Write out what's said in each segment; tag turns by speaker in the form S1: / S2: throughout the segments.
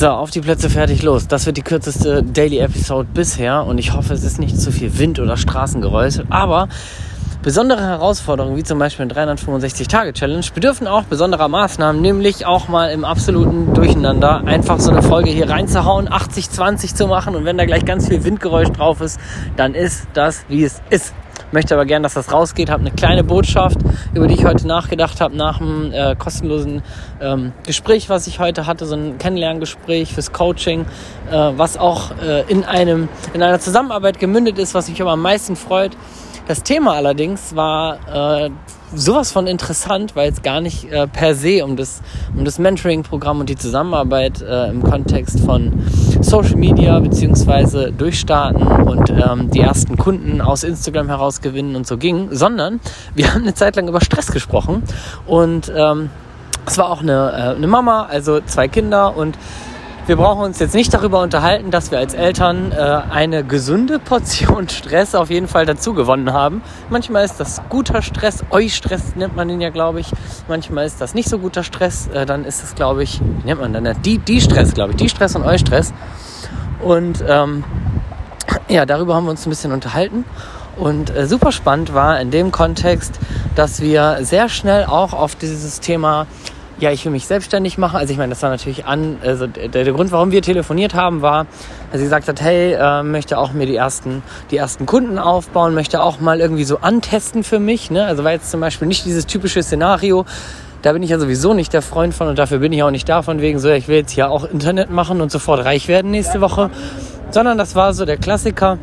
S1: So, auf die Plätze fertig los. Das wird die kürzeste Daily Episode bisher und ich hoffe, es ist nicht zu viel Wind oder Straßengeräusche. Aber besondere Herausforderungen, wie zum Beispiel eine 365-Tage-Challenge, bedürfen auch besonderer Maßnahmen, nämlich auch mal im absoluten Durcheinander einfach so eine Folge hier reinzuhauen, 80-20 zu machen und wenn da gleich ganz viel Windgeräusch drauf ist, dann ist das, wie es ist möchte aber gern, dass das rausgeht. Habe eine kleine Botschaft, über die ich heute nachgedacht habe nach dem äh, kostenlosen ähm, Gespräch, was ich heute hatte, so ein Kennenlerngespräch fürs Coaching, äh, was auch äh, in einem in einer Zusammenarbeit gemündet ist, was mich aber am meisten freut. Das Thema allerdings war äh, sowas von interessant, weil es gar nicht äh, per se um das, um das Mentoring-Programm und die Zusammenarbeit äh, im Kontext von Social Media beziehungsweise durchstarten und ähm, die ersten Kunden aus Instagram herausgewinnen und so ging, sondern wir haben eine Zeit lang über Stress gesprochen und ähm, es war auch eine, äh, eine Mama, also zwei Kinder und wir brauchen uns jetzt nicht darüber unterhalten, dass wir als Eltern äh, eine gesunde Portion Stress auf jeden Fall dazu gewonnen haben. Manchmal ist das guter Stress, Eu-Stress nennt man den ja, glaube ich. Manchmal ist das nicht so guter Stress. Äh, dann ist es, glaube ich, wie nennt man dann? Die, die Stress, glaube ich. Die Stress und Eu-Stress. Und ähm, ja, darüber haben wir uns ein bisschen unterhalten. Und äh, super spannend war in dem Kontext, dass wir sehr schnell auch auf dieses Thema ja, ich will mich selbstständig machen. Also ich meine, das war natürlich an, also der, der Grund, warum wir telefoniert haben, war, dass sie gesagt hat, hey, äh, möchte auch mir die ersten, die ersten Kunden aufbauen, möchte auch mal irgendwie so antesten für mich. Ne? Also war jetzt zum Beispiel nicht dieses typische Szenario, da bin ich ja sowieso nicht der Freund von und dafür bin ich auch nicht da von wegen so, ich will jetzt hier auch Internet machen und sofort reich werden nächste Woche, sondern das war so der Klassiker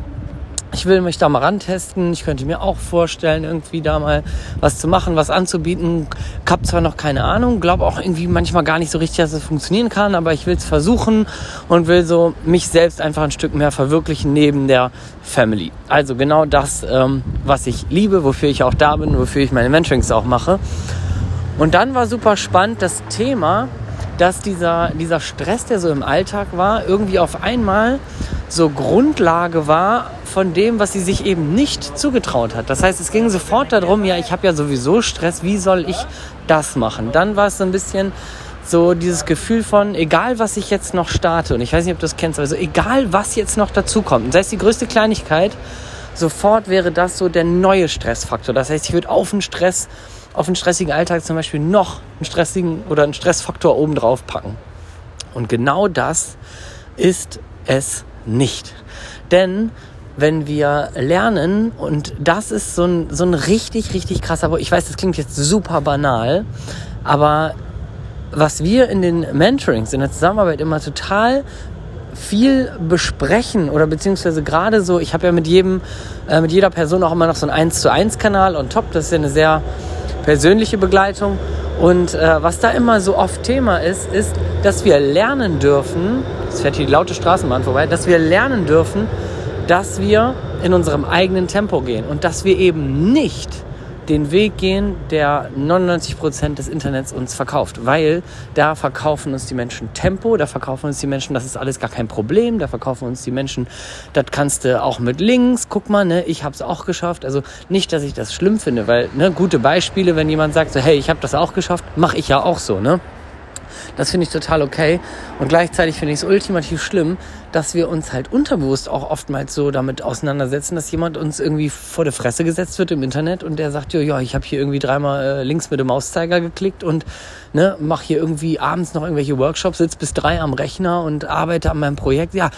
S1: ich will mich da mal rantesten. Ich könnte mir auch vorstellen, irgendwie da mal was zu machen, was anzubieten. Ich habe zwar noch keine Ahnung, glaube auch irgendwie manchmal gar nicht so richtig, dass es funktionieren kann, aber ich will es versuchen und will so mich selbst einfach ein Stück mehr verwirklichen neben der Family. Also genau das, ähm, was ich liebe, wofür ich auch da bin, wofür ich meine Mentorings auch mache. Und dann war super spannend das Thema, dass dieser, dieser Stress, der so im Alltag war, irgendwie auf einmal so Grundlage war von dem, was sie sich eben nicht zugetraut hat. Das heißt, es ging sofort darum, ja, ich habe ja sowieso Stress, wie soll ich das machen? Dann war es so ein bisschen so dieses Gefühl von, egal was ich jetzt noch starte, und ich weiß nicht, ob du das kennst, also egal was jetzt noch dazukommt, sei es die größte Kleinigkeit, sofort wäre das so der neue Stressfaktor. Das heißt, ich würde auf den Stress, auf den stressigen Alltag zum Beispiel noch einen stressigen oder einen Stressfaktor obendrauf packen. Und genau das ist es nicht. Denn wenn wir lernen, und das ist so ein, so ein richtig, richtig krasser, ich weiß, das klingt jetzt super banal, aber was wir in den Mentorings, in der Zusammenarbeit immer total viel besprechen oder beziehungsweise gerade so, ich habe ja mit jedem, äh, mit jeder Person auch immer noch so einen 1 zu 1 Kanal on top, das ist ja eine sehr persönliche Begleitung. Und äh, was da immer so oft Thema ist, ist, dass wir lernen dürfen, es fährt hier die laute Straßenbahn vorbei, dass wir lernen dürfen, dass wir in unserem eigenen Tempo gehen und dass wir eben nicht den Weg gehen, der 99% des Internets uns verkauft, weil da verkaufen uns die Menschen Tempo, da verkaufen uns die Menschen, das ist alles gar kein Problem, da verkaufen uns die Menschen, das kannst du auch mit Links, guck mal, ne, ich habe es auch geschafft, also nicht, dass ich das schlimm finde, weil ne, gute Beispiele, wenn jemand sagt so, hey, ich habe das auch geschafft, mache ich ja auch so, ne? Das finde ich total okay. Und gleichzeitig finde ich es ultimativ schlimm, dass wir uns halt unterbewusst auch oftmals so damit auseinandersetzen, dass jemand uns irgendwie vor der Fresse gesetzt wird im Internet und der sagt, ja, ich habe hier irgendwie dreimal äh, links mit dem Mauszeiger geklickt und ne, mache hier irgendwie abends noch irgendwelche Workshops, sitze bis drei am Rechner und arbeite an meinem Projekt. Ja,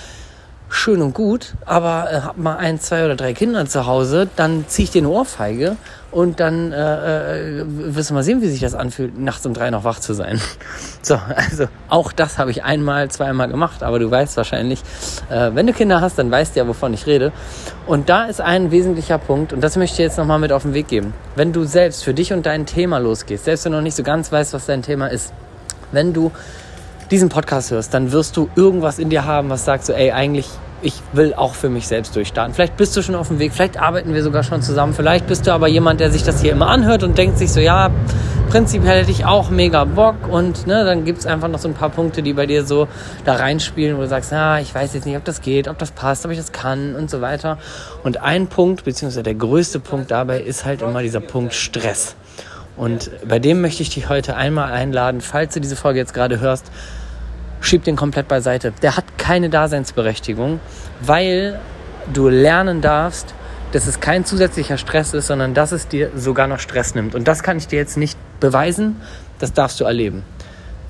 S1: schön und gut, aber äh, hab mal ein, zwei oder drei Kinder zu Hause, dann ziehe ich dir eine Ohrfeige und dann äh, äh, wirst du mal sehen, wie sich das anfühlt, nachts um drei noch wach zu sein. So, also auch das habe ich einmal, zweimal gemacht, aber du weißt wahrscheinlich, äh, wenn du Kinder hast, dann weißt du ja, wovon ich rede. Und da ist ein wesentlicher Punkt, und das möchte ich jetzt nochmal mit auf den Weg geben. Wenn du selbst für dich und dein Thema losgehst, selbst wenn du noch nicht so ganz weißt, was dein Thema ist, wenn du diesen Podcast hörst, dann wirst du irgendwas in dir haben, was sagt so, ey, eigentlich, ich will auch für mich selbst durchstarten. Vielleicht bist du schon auf dem Weg, vielleicht arbeiten wir sogar schon zusammen, vielleicht bist du aber jemand, der sich das hier immer anhört und denkt sich so, ja, prinzipiell hätte ich auch mega Bock und ne, dann gibt es einfach noch so ein paar Punkte, die bei dir so da reinspielen, wo du sagst, na, ich weiß jetzt nicht, ob das geht, ob das passt, ob ich das kann und so weiter. Und ein Punkt, beziehungsweise der größte Punkt dabei ist halt immer dieser Punkt Stress. Und bei dem möchte ich dich heute einmal einladen, falls du diese Folge jetzt gerade hörst, schieb den komplett beiseite. Der hat keine Daseinsberechtigung, weil du lernen darfst, dass es kein zusätzlicher Stress ist, sondern dass es dir sogar noch Stress nimmt. Und das kann ich dir jetzt nicht beweisen, das darfst du erleben.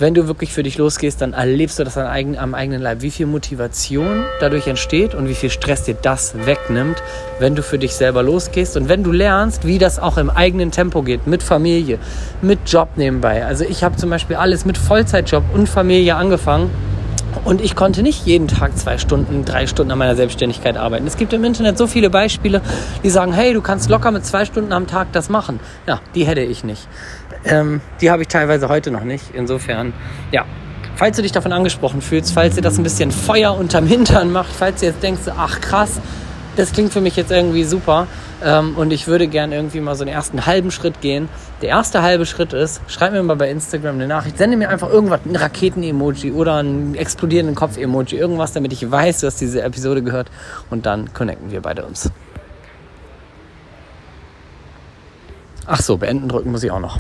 S1: Wenn du wirklich für dich losgehst, dann erlebst du das am eigenen Leib, wie viel Motivation dadurch entsteht und wie viel Stress dir das wegnimmt, wenn du für dich selber losgehst und wenn du lernst, wie das auch im eigenen Tempo geht, mit Familie, mit Job nebenbei. Also ich habe zum Beispiel alles mit Vollzeitjob und Familie angefangen und ich konnte nicht jeden Tag zwei Stunden, drei Stunden an meiner Selbstständigkeit arbeiten. Es gibt im Internet so viele Beispiele, die sagen, hey, du kannst locker mit zwei Stunden am Tag das machen. Ja, die hätte ich nicht. Ähm, die habe ich teilweise heute noch nicht. Insofern, ja. Falls du dich davon angesprochen fühlst, falls dir das ein bisschen Feuer unterm Hintern macht, falls du jetzt denkst, ach krass, das klingt für mich jetzt irgendwie super ähm, und ich würde gerne irgendwie mal so einen ersten halben Schritt gehen. Der erste halbe Schritt ist, schreib mir mal bei Instagram eine Nachricht, sende mir einfach irgendwas, ein Raketen-Emoji oder ein explodierenden Kopf-Emoji, irgendwas, damit ich weiß, du hast diese Episode gehört und dann connecten wir beide uns. Ach so, beenden drücken muss ich auch noch.